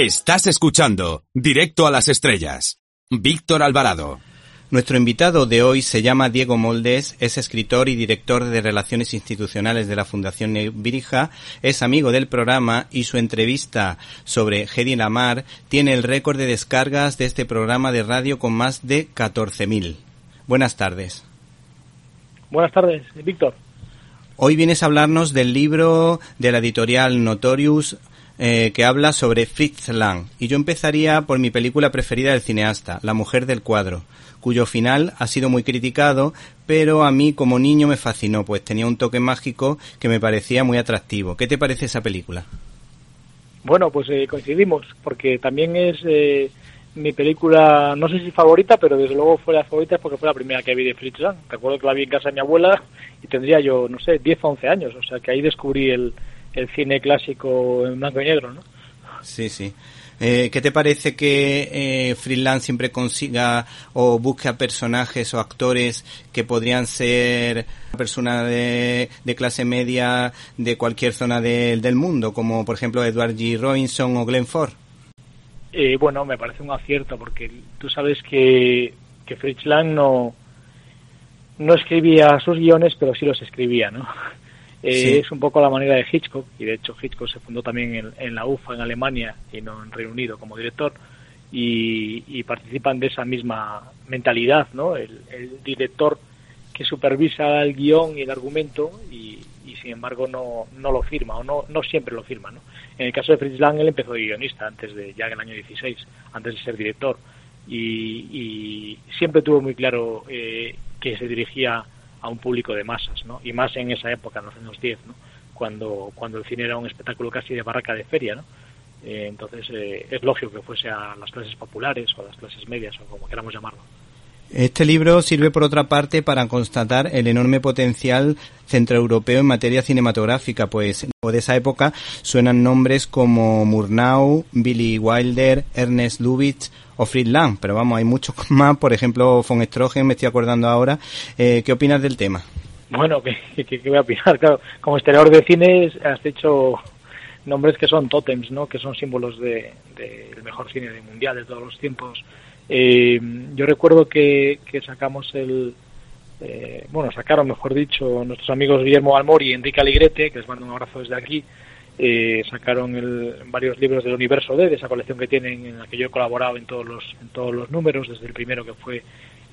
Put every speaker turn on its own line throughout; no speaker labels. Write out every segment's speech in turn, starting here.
Estás escuchando Directo a las Estrellas. Víctor Alvarado.
Nuestro invitado de hoy se llama Diego Moldes, es escritor y director de Relaciones Institucionales de la Fundación Nebrija, es amigo del programa y su entrevista sobre Hedy Lamar tiene el récord de descargas de este programa de radio con más de 14.000. Buenas tardes.
Buenas tardes, Víctor.
Hoy vienes a hablarnos del libro de la editorial Notorious eh, que habla sobre Fritz Lang. Y yo empezaría por mi película preferida del cineasta, La mujer del cuadro, cuyo final ha sido muy criticado, pero a mí como niño me fascinó, pues tenía un toque mágico que me parecía muy atractivo. ¿Qué te parece esa película?
Bueno, pues eh, coincidimos, porque también es eh, mi película, no sé si favorita, pero desde luego fue la favorita porque fue la primera que vi de Fritz Lang. Recuerdo que la vi en casa de mi abuela y tendría yo, no sé, 10 o 11 años, o sea que ahí descubrí el, el cine clásico en blanco y negro, ¿no?
Sí, sí. Eh, ¿Qué te parece que eh, Freeland siempre consiga o busque a personajes o actores que podrían ser personas de, de clase media de cualquier zona del mundo, como por ejemplo Edward G. Robinson o Glenn Ford?
Eh, bueno, me parece un acierto porque tú sabes que, que Fritz Lang no, no escribía sus guiones, pero sí los escribía, ¿no? Eh, es un poco la manera de Hitchcock, y de hecho Hitchcock se fundó también en, la UFA en Alemania y no en Reino Unido como director, y, participan de esa misma mentalidad, ¿no? El, director que supervisa el guion y el argumento y, sin embargo no, no lo firma o no, no siempre lo firma, ¿no? En el caso de Fritz Lang, él empezó de guionista antes de, ya en el año 16, antes de ser director, y, siempre tuvo muy claro eh, que se dirigía a un público de masas, ¿no? Y más en esa época, en los años 10, ¿no? Cuando, cuando el cine era un espectáculo casi de barraca de feria, ¿no? Eh, entonces eh, es lógico que fuese a las clases populares o a las clases medias o como queramos llamarlo.
Este libro sirve, por otra parte, para constatar el enorme potencial centroeuropeo en materia cinematográfica, pues de esa época suenan nombres como Murnau, Billy Wilder, Ernest Lubitsch o Fritz Lang, pero vamos, hay muchos más, por ejemplo, von Stroheim, me estoy acordando ahora. Eh, ¿Qué opinas del tema?
Bueno, ¿qué, voy a opinar? Claro, como historiador de cine has hecho nombres que son tótems, ¿no? que son símbolos del de, mejor cine mundial de todos los tiempos eh, yo recuerdo que, sacamos el, eh, bueno, sacaron, mejor dicho, nuestros amigos Guillermo Almori y Enrique Aligrete, que les mando un abrazo desde aquí, eh, sacaron el, varios libros del universo D, de esa colección que tienen, en la que yo he colaborado en todos los, en todos los números, desde el primero que fue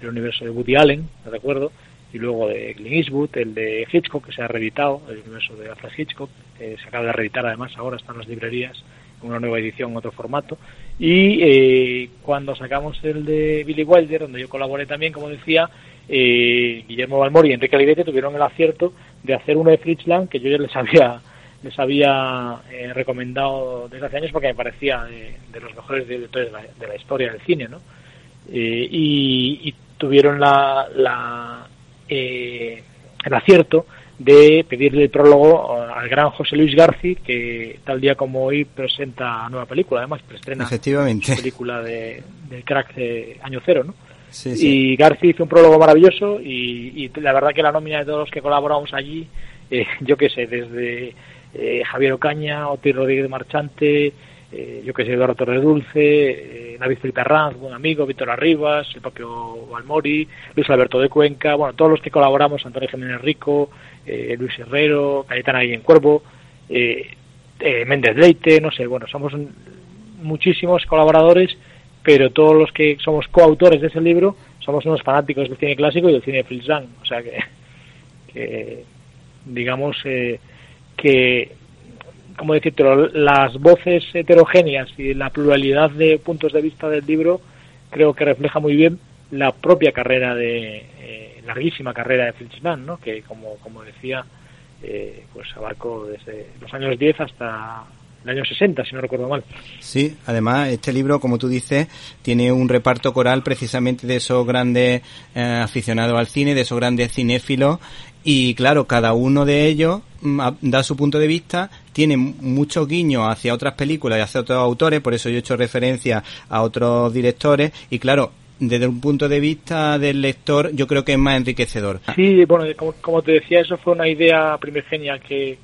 el universo de Woody Allen, ¿de recuerdo? Y luego de Clint Eastwood, el de Hitchcock, que se ha reeditado, el universo de Alfred Hitchcock, se acaba de reeditar además ahora, están las librerías, una nueva edición otro formato. Y eh, cuando sacamos el de Billy Wilder, donde yo colaboré también, como decía, eh, Guillermo Balmori y Enrique Alirete tuvieron el acierto de hacer uno de Fritz Lang, que yo ya les había les había eh, recomendado desde hace años porque me parecía de, los mejores directores de la, historia del cine, ¿no? Y, y, tuvieron la, la el acierto de pedirle el prólogo al gran José Luis García que tal día como hoy presenta nueva película, además preestrena
Efectivamente.
película de, del crack de Año Cero, ¿no? Y García hizo un prólogo maravilloso y, la verdad que la nómina de todos los que colaboramos allí, eh, yo qué sé, desde eh, Javier Ocaña, Otir Rodríguez Marchante, eh, yo que sé, Eduardo Torres Dulce, eh, David Felipe Arranz, buen amigo, Víctor Arribas, el propio Valmori, Luis Alberto de Cuenca, bueno, todos los que colaboramos, Antonio Jiménez Rico, eh, Luis Herrero, Cayetana en Cuervo, eh, eh, Méndez Leite, no sé, bueno, somos muchísimos colaboradores, pero todos los que somos coautores de ese libro somos unos fanáticos del cine clásico y del cine de Fritz Lang, o sea que, que digamos que como decirte, las voces heterogéneas y la pluralidad de puntos de vista del libro creo que refleja muy bien la propia carrera de eh, larguísima carrera de Lang, ¿no? que como, como decía eh, pues abarcó desde los años 10 hasta el año 60, si no recuerdo mal.
Sí, además este libro, como tú dices, tiene un reparto coral precisamente de esos grandes eh, aficionados al cine, de esos grandes cinéfilos y claro, cada uno de ellos mm, da su punto de vista, tiene muchos guiños hacia otras películas y hacia otros autores, por eso yo he hecho referencia a otros directores y claro, desde un punto de vista del lector yo creo que es más enriquecedor.
Sí, bueno, como, te decía, eso fue una idea primigenia que,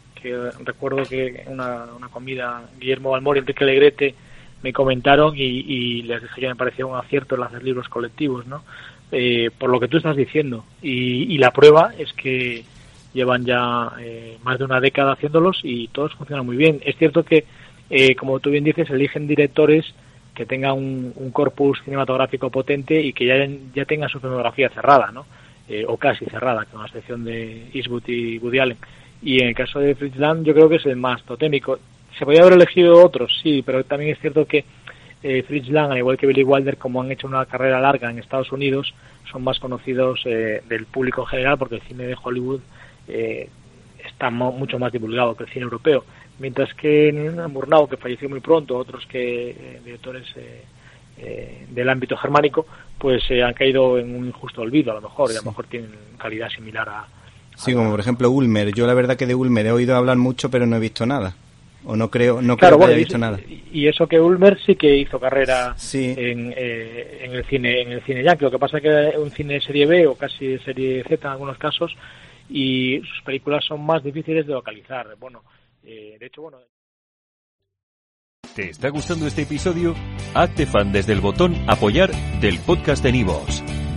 recuerdo que una, una comida Guillermo Balmori y Enrique Legrete me comentaron y, les dije que me parecía un acierto el hacer libros colectivos, ¿no? Eh, por lo que tú estás diciendo. Y, la prueba es que llevan ya eh, más de una década haciéndolos y todos funcionan muy bien. Es cierto que, eh, como tú bien dices, eligen directores que tengan un, corpus cinematográfico potente y que ya, ya tengan su filmografía cerrada, ¿no? o casi cerrada, con la excepción de Eastwood y Woody Allen. Y en el caso de Fritz Lang, yo creo que es el más totémico. Se podría haber elegido otros, sí, pero también es cierto que eh, Fritz Lang, al igual que Billy Wilder, como han hecho una carrera larga en Estados Unidos, son más conocidos eh, del público en general porque el cine de Hollywood eh, está mucho más divulgado que el cine europeo. Mientras que Murnau, que falleció muy pronto, otros que eh, directores del ámbito germánico, pues han caído en un injusto olvido a lo mejor, y a lo mejor tienen calidad similar a...
Sí, como por ejemplo Ulmer. Yo la verdad que de Ulmer he oído hablar mucho, pero no he visto nada o no creo no creo que haya visto nada
y eso que Ulmer sí que hizo carrera en, eh, en, el cine en el cine yankee lo que pasa es que es un cine serie B o casi serie Z en algunos casos y sus películas son más difíciles de localizar bueno eh, de hecho bueno
¿Te está gustando este episodio? Hazte fan desde el botón apoyar del podcast de Nivos.